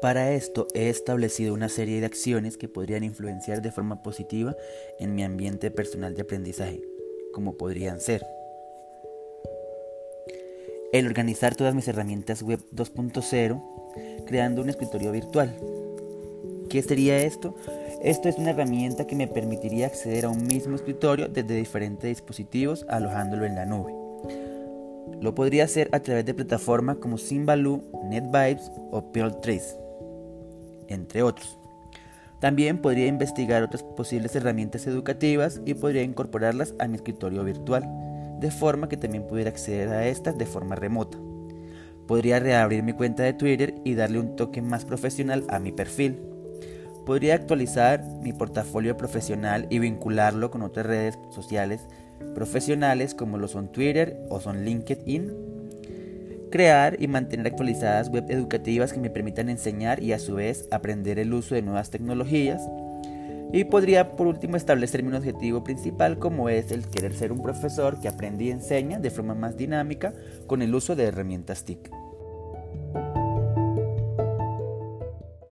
Para esto he establecido una serie de acciones que podrían influenciar de forma positiva en mi ambiente personal de aprendizaje, como podrían ser el organizar todas mis herramientas web 2.0 creando un escritorio virtual. ¿Qué sería esto? Esto es una herramienta que me permitiría acceder a un mismo escritorio desde diferentes dispositivos alojándolo en la nube. Lo podría hacer a través de plataformas como Simbaloo, NetVibes o Trace entre otros. También podría investigar otras posibles herramientas educativas y podría incorporarlas a mi escritorio virtual, de forma que también pudiera acceder a estas de forma remota. Podría reabrir mi cuenta de Twitter y darle un toque más profesional a mi perfil. Podría actualizar mi portafolio profesional y vincularlo con otras redes sociales profesionales como lo son Twitter o son LinkedIn crear y mantener actualizadas web educativas que me permitan enseñar y a su vez aprender el uso de nuevas tecnologías. Y podría por último establecer mi objetivo principal como es el querer ser un profesor que aprende y enseña de forma más dinámica con el uso de herramientas TIC.